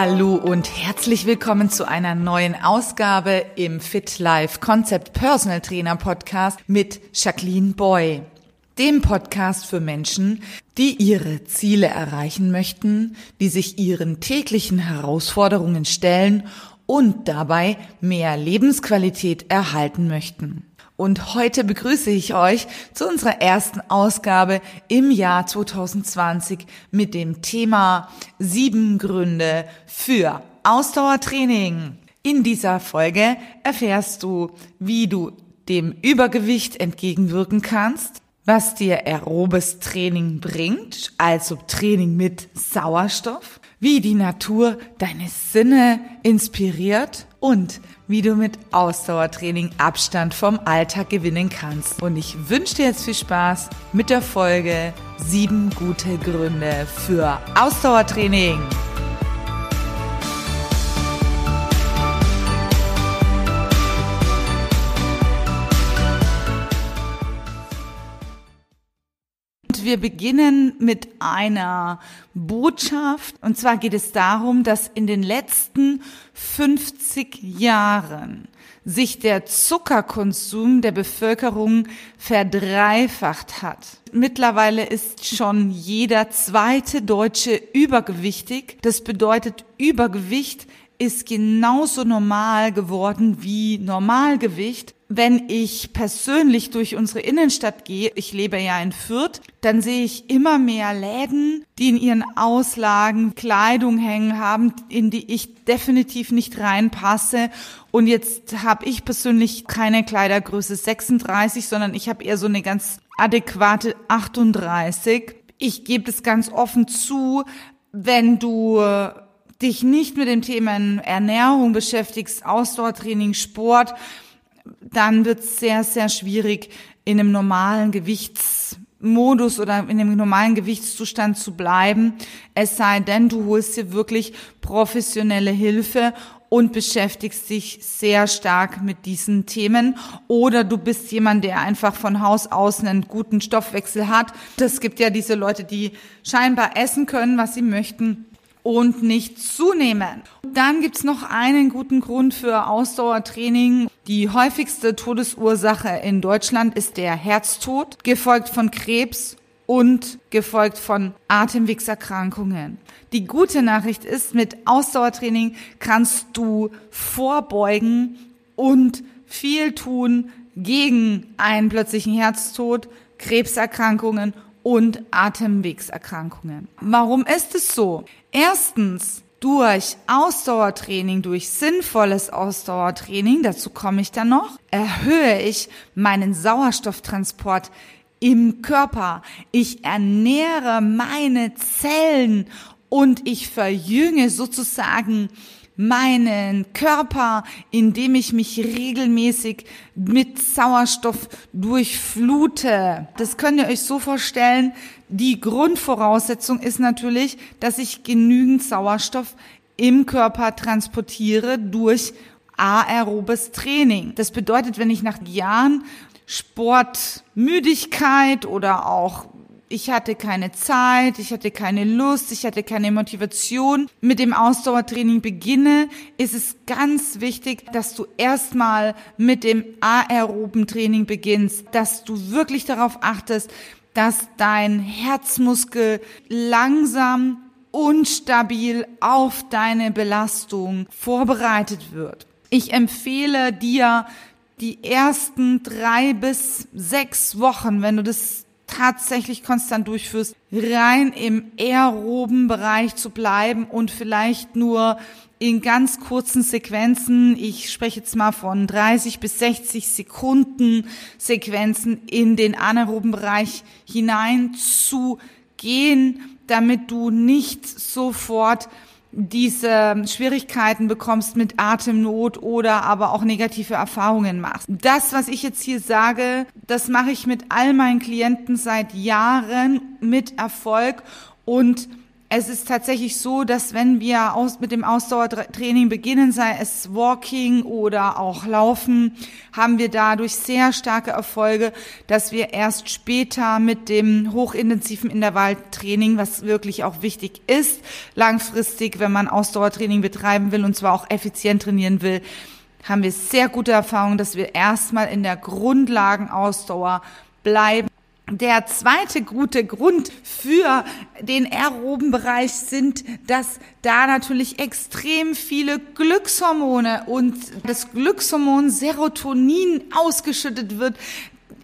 Hallo und herzlich willkommen zu einer neuen Ausgabe im Fit Life Concept Personal Trainer Podcast mit Jacqueline Boy, dem Podcast für Menschen, die ihre Ziele erreichen möchten, die sich ihren täglichen Herausforderungen stellen und dabei mehr Lebensqualität erhalten möchten. Und heute begrüße ich euch zu unserer ersten Ausgabe im Jahr 2020 mit dem Thema sieben Gründe für Ausdauertraining. In dieser Folge erfährst du, wie du dem Übergewicht entgegenwirken kannst, was dir aerobes Training bringt, also Training mit Sauerstoff, wie die Natur deine Sinne inspiriert und wie du mit Ausdauertraining Abstand vom Alltag gewinnen kannst. Und ich wünsche dir jetzt viel Spaß mit der Folge sieben gute Gründe für Ausdauertraining. Wir beginnen mit einer Botschaft. Und zwar geht es darum, dass in den letzten 50 Jahren sich der Zuckerkonsum der Bevölkerung verdreifacht hat. Mittlerweile ist schon jeder zweite Deutsche übergewichtig. Das bedeutet, Übergewicht ist genauso normal geworden wie Normalgewicht wenn ich persönlich durch unsere Innenstadt gehe, ich lebe ja in Fürth, dann sehe ich immer mehr Läden, die in ihren Auslagen Kleidung hängen haben, in die ich definitiv nicht reinpasse. Und jetzt habe ich persönlich keine Kleidergröße 36, sondern ich habe eher so eine ganz adäquate 38. Ich gebe das ganz offen zu, wenn du dich nicht mit dem Thema Ernährung beschäftigst, Ausdauertraining, Sport, dann wird es sehr, sehr schwierig, in einem normalen Gewichtsmodus oder in einem normalen Gewichtszustand zu bleiben. Es sei denn, du holst dir wirklich professionelle Hilfe und beschäftigst dich sehr stark mit diesen Themen oder du bist jemand, der einfach von Haus aus einen guten Stoffwechsel hat. Es gibt ja diese Leute, die scheinbar essen können, was sie möchten und nicht zunehmen. Dann gibt's noch einen guten Grund für Ausdauertraining. Die häufigste Todesursache in Deutschland ist der Herztod, gefolgt von Krebs und gefolgt von Atemwegserkrankungen. Die gute Nachricht ist, mit Ausdauertraining kannst du vorbeugen und viel tun gegen einen plötzlichen Herztod, Krebserkrankungen und Atemwegserkrankungen. Warum ist es so? Erstens, durch Ausdauertraining, durch sinnvolles Ausdauertraining, dazu komme ich dann noch, erhöhe ich meinen Sauerstofftransport im Körper. Ich ernähre meine Zellen und ich verjünge sozusagen meinen Körper, indem ich mich regelmäßig mit Sauerstoff durchflute. Das könnt ihr euch so vorstellen. Die Grundvoraussetzung ist natürlich, dass ich genügend Sauerstoff im Körper transportiere durch aerobes Training. Das bedeutet, wenn ich nach Jahren Sportmüdigkeit oder auch ich hatte keine Zeit, ich hatte keine Lust, ich hatte keine Motivation. Mit dem Ausdauertraining beginne, ist es ganz wichtig, dass du erstmal mit dem aeroben Training beginnst, dass du wirklich darauf achtest, dass dein Herzmuskel langsam und stabil auf deine Belastung vorbereitet wird. Ich empfehle dir, die ersten drei bis sechs Wochen, wenn du das tatsächlich konstant durchführst, rein im aeroben Bereich zu bleiben und vielleicht nur in ganz kurzen Sequenzen, ich spreche jetzt mal von 30 bis 60 Sekunden Sequenzen in den anaeroben Bereich hinein zu gehen, damit du nicht sofort diese Schwierigkeiten bekommst mit Atemnot oder aber auch negative Erfahrungen machst. Das, was ich jetzt hier sage, das mache ich mit all meinen Klienten seit Jahren mit Erfolg und Es ist tatsächlich so, dass wenn wir aus, mit dem Ausdauertraining beginnen, sei es Walking oder auch Laufen, haben wir dadurch sehr starke Erfolge, dass wir erst später mit dem hochintensiven Intervalltraining, was wirklich auch wichtig ist, langfristig, wenn man Ausdauertraining betreiben will und zwar auch effizient trainieren will, haben wir sehr gute Erfahrungen, dass wir erstmal in der Grundlagenausdauer bleiben. Der zweite gute Grund für den aeroben Bereich sind, dass da natürlich extrem viele Glückshormone und das Glückshormon Serotonin ausgeschüttet wird.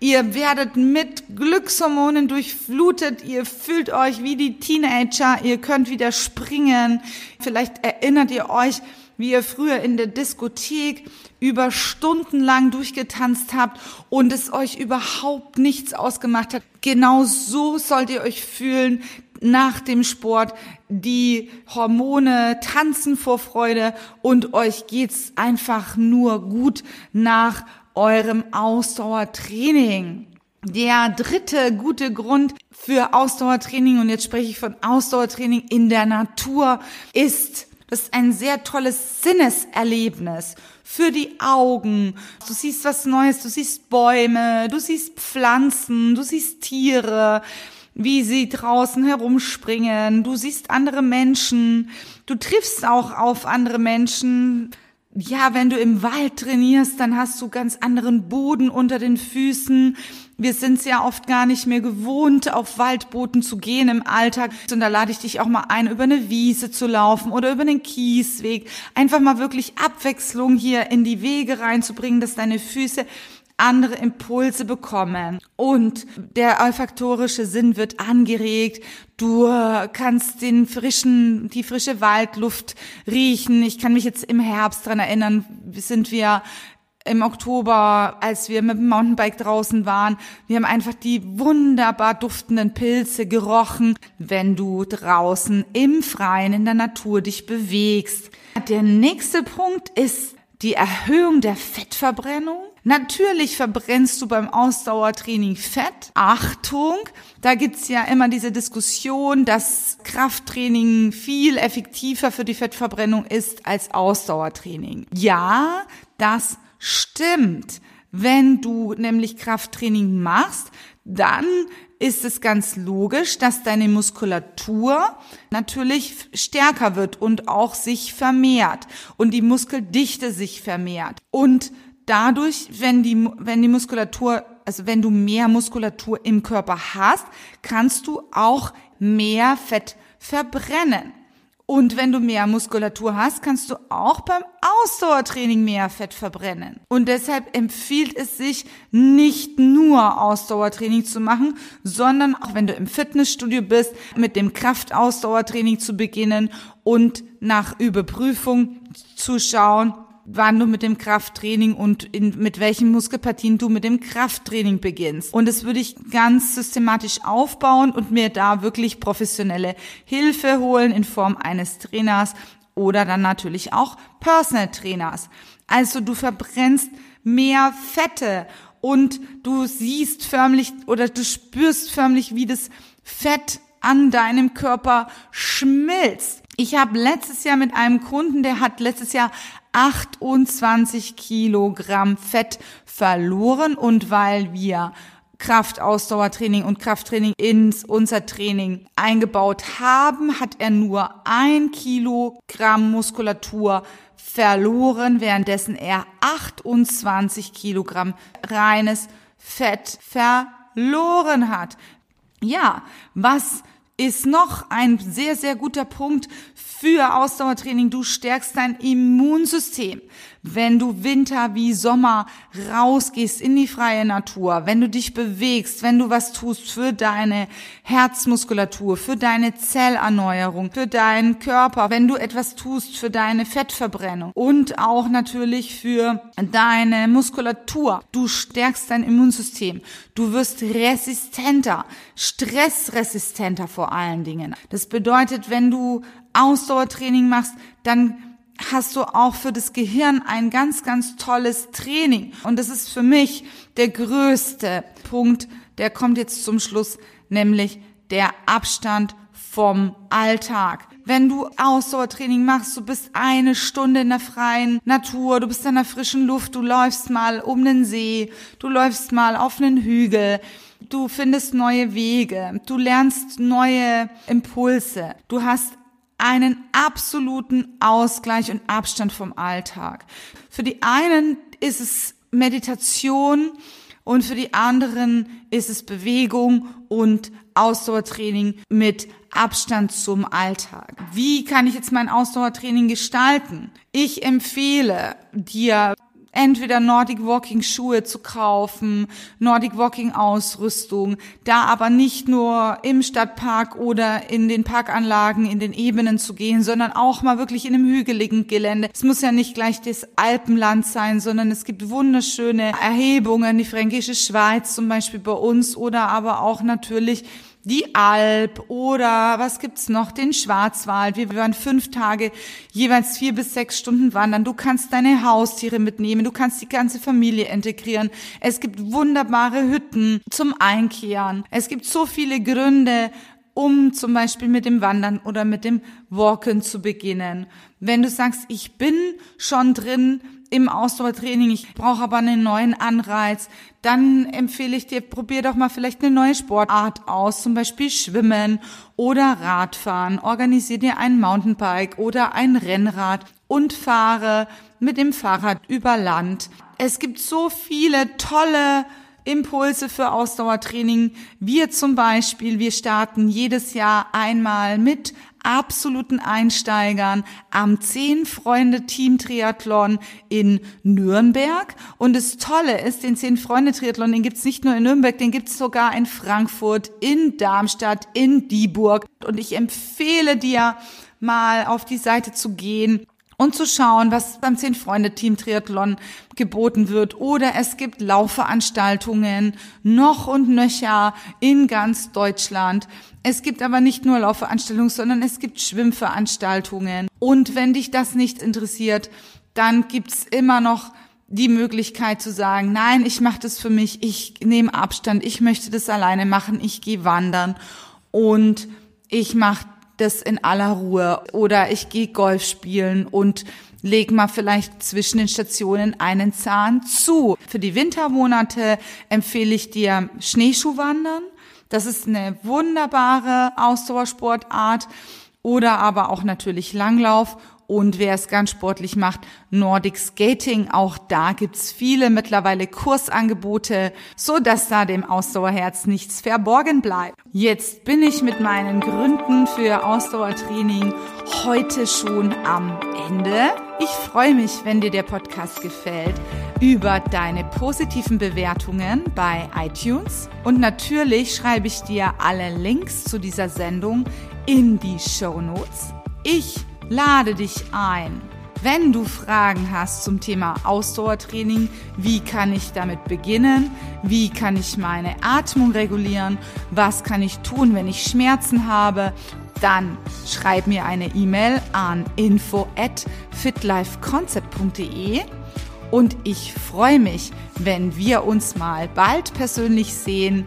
Ihr werdet mit Glückshormonen durchflutet. Ihr fühlt euch wie die Teenager. Ihr könnt wieder springen. Vielleicht erinnert ihr euch, wie ihr früher in der Diskothek über Stunden lang durchgetanzt habt und es euch überhaupt nichts ausgemacht hat. Genau so sollt ihr euch fühlen nach dem Sport. Die Hormone tanzen vor Freude und euch geht's einfach nur gut nach eurem Ausdauertraining. Der dritte gute Grund für Ausdauertraining, und jetzt spreche ich von Ausdauertraining in der Natur, ist das ist ein sehr tolles Sinneserlebnis für die Augen. Du siehst was Neues, du siehst Bäume, du siehst Pflanzen, du siehst Tiere, wie sie draußen herumspringen, du siehst andere Menschen, du triffst auch auf andere Menschen. Ja, wenn du im Wald trainierst, dann hast du ganz anderen Boden unter den Füßen. Wir sind es ja oft gar nicht mehr gewohnt, auf Waldbooten zu gehen im Alltag. Und da lade ich dich auch mal ein, über eine Wiese zu laufen oder über einen Kiesweg. Einfach mal wirklich Abwechslung hier in die Wege reinzubringen, dass deine Füße andere Impulse bekommen und der olfaktorische Sinn wird angeregt. Du kannst den frischen, die frische Waldluft riechen. Ich kann mich jetzt im Herbst dran erinnern, sind wir im Oktober, als wir mit dem Mountainbike draußen waren. Wir haben einfach die wunderbar duftenden Pilze gerochen, wenn du draußen im Freien in der Natur dich bewegst. Der nächste Punkt ist die Erhöhung der Fettverbrennung. Natürlich verbrennst du beim Ausdauertraining Fett. Achtung, da gibt's ja immer diese Diskussion, dass Krafttraining viel effektiver für die Fettverbrennung ist als Ausdauertraining. Ja, das Stimmt. Wenn du nämlich Krafttraining machst, dann ist es ganz logisch, dass deine Muskulatur natürlich stärker wird und auch sich vermehrt und die Muskeldichte sich vermehrt. Und dadurch, wenn die, wenn die Muskulatur, also wenn du mehr Muskulatur im Körper hast, kannst du auch mehr Fett verbrennen. Und wenn du mehr Muskulatur hast, kannst du auch beim Ausdauertraining mehr Fett verbrennen. Und deshalb empfiehlt es sich, nicht nur Ausdauertraining zu machen, sondern auch wenn du im Fitnessstudio bist, mit dem Kraftausdauertraining zu beginnen und nach Überprüfung zu schauen, wann du mit dem Krafttraining und in, mit welchen Muskelpartien du mit dem Krafttraining beginnst. Und das würde ich ganz systematisch aufbauen und mir da wirklich professionelle Hilfe holen in Form eines Trainers oder dann natürlich auch Personal Trainers. Also du verbrennst mehr Fette und du siehst förmlich oder du spürst förmlich, wie das Fett an deinem Körper schmilzt. Ich habe letztes Jahr mit einem Kunden, der hat letztes Jahr 28 Kilogramm Fett verloren und weil wir Kraftausdauertraining und Krafttraining ins unser Training eingebaut haben, hat er nur ein Kilogramm Muskulatur verloren, währenddessen er 28 Kilogramm reines Fett verloren hat. Ja, was ist noch ein sehr, sehr guter Punkt für Ausdauertraining. Du stärkst dein Immunsystem. Wenn du Winter wie Sommer rausgehst in die freie Natur, wenn du dich bewegst, wenn du was tust für deine Herzmuskulatur, für deine Zellerneuerung, für deinen Körper, wenn du etwas tust für deine Fettverbrennung und auch natürlich für deine Muskulatur. Du stärkst dein Immunsystem. Du wirst resistenter, stressresistenter vor allen Dingen. Das bedeutet, wenn du Ausdauertraining machst, dann hast du auch für das Gehirn ein ganz, ganz tolles Training. Und das ist für mich der größte Punkt, der kommt jetzt zum Schluss, nämlich der Abstand vom Alltag. Wenn du Ausdauertraining machst, du bist eine Stunde in der freien Natur, du bist in der frischen Luft, du läufst mal um den See, du läufst mal auf einen Hügel, du findest neue Wege, du lernst neue Impulse, du hast einen absoluten Ausgleich und Abstand vom Alltag. Für die einen ist es Meditation und für die anderen ist es Bewegung und Ausdauertraining mit Abstand zum Alltag. Wie kann ich jetzt mein Ausdauertraining gestalten? Ich empfehle dir entweder Nordic Walking Schuhe zu kaufen, Nordic Walking Ausrüstung, da aber nicht nur im Stadtpark oder in den Parkanlagen, in den Ebenen zu gehen, sondern auch mal wirklich in einem hügeligen Gelände. Es muss ja nicht gleich das Alpenland sein, sondern es gibt wunderschöne Erhebungen, die Fränkische Schweiz zum Beispiel bei uns oder aber auch natürlich die Alp oder was gibt's noch, den Schwarzwald. Wir waren fünf Tage, jeweils vier bis sechs Stunden wandern. Du kannst deine Haustiere mitnehmen, du kannst die ganze Familie integrieren. Es gibt wunderbare Hütten zum Einkehren. Es gibt so viele Gründe, um zum Beispiel mit dem Wandern oder mit dem Walken zu beginnen. Wenn du sagst, ich bin schon drin, im Ausdauertraining, ich brauche aber einen neuen Anreiz, dann empfehle ich dir, probier doch mal vielleicht eine neue Sportart aus, zum Beispiel Schwimmen oder Radfahren. Organisier dir ein Mountainbike oder ein Rennrad und fahre mit dem Fahrrad über Land. Es gibt so viele tolle Impulse für Ausdauertraining. Wir zum Beispiel, wir starten jedes Jahr einmal mit absoluten Einsteigern am Zehn Freunde Team Triathlon in Nürnberg. Und das Tolle ist, den Zehn Freunde Triathlon, den gibt's nicht nur in Nürnberg, den gibt's sogar in Frankfurt, in Darmstadt, in Dieburg. Und ich empfehle dir, mal auf die Seite zu gehen und zu schauen, was beim Zehn-Freunde-Team Triathlon geboten wird. Oder es gibt Laufveranstaltungen noch und nöcher in ganz Deutschland. Es gibt aber nicht nur Laufveranstaltungen, sondern es gibt Schwimmveranstaltungen. Und wenn dich das nicht interessiert, dann gibt's immer noch die Möglichkeit zu sagen, nein, ich mache das für mich, ich nehme Abstand, ich möchte das alleine machen, ich gehe wandern und ich mache das in aller Ruhe oder ich gehe Golf spielen und leg mal vielleicht zwischen den Stationen einen Zahn zu. Für die Wintermonate empfehle ich dir Schneeschuhwandern. Das ist eine wunderbare Ausdauersportart oder aber auch natürlich Langlauf und wer es ganz sportlich macht, Nordic Skating. Auch da gibt's viele mittlerweile Kursangebote, so dass da dem Ausdauerherz nichts verborgen bleibt. Jetzt bin ich mit meinen Gründen für Ausdauertraining heute schon am Ende. Ich freue mich, wenn dir der Podcast gefällt, über deine positiven Bewertungen bei iTunes. Und natürlich schreibe ich dir alle Links zu dieser Sendung in die Show Notes. Ich lade dich ein. Wenn du Fragen hast zum Thema Ausdauertraining, wie kann ich damit beginnen? Wie kann ich meine Atmung regulieren? Was kann ich tun, wenn ich Schmerzen habe? Dann schreib mir eine E-Mail an info at fitlifeconcept.de und ich freue mich, wenn wir uns mal bald persönlich sehen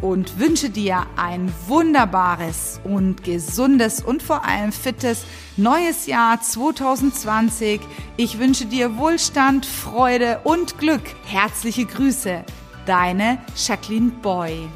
und wünsche dir ein wunderbares und gesundes und vor allem fittes neues Jahr 2020. Ich wünsche dir Wohlstand, Freude und Glück. Herzliche Grüße, deine Jacqueline Boy.